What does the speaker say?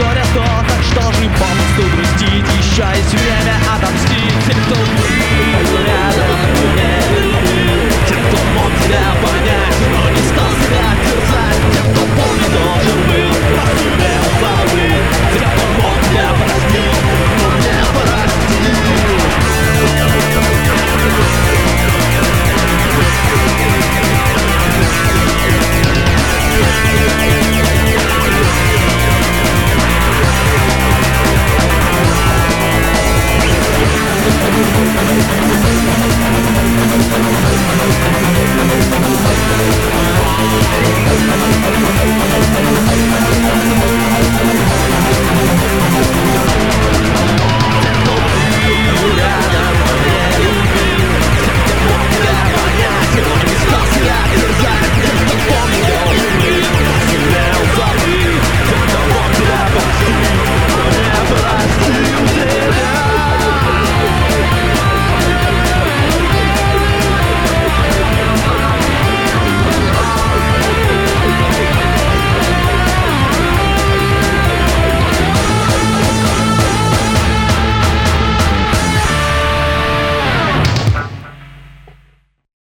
горя, то так что же вам загрустить?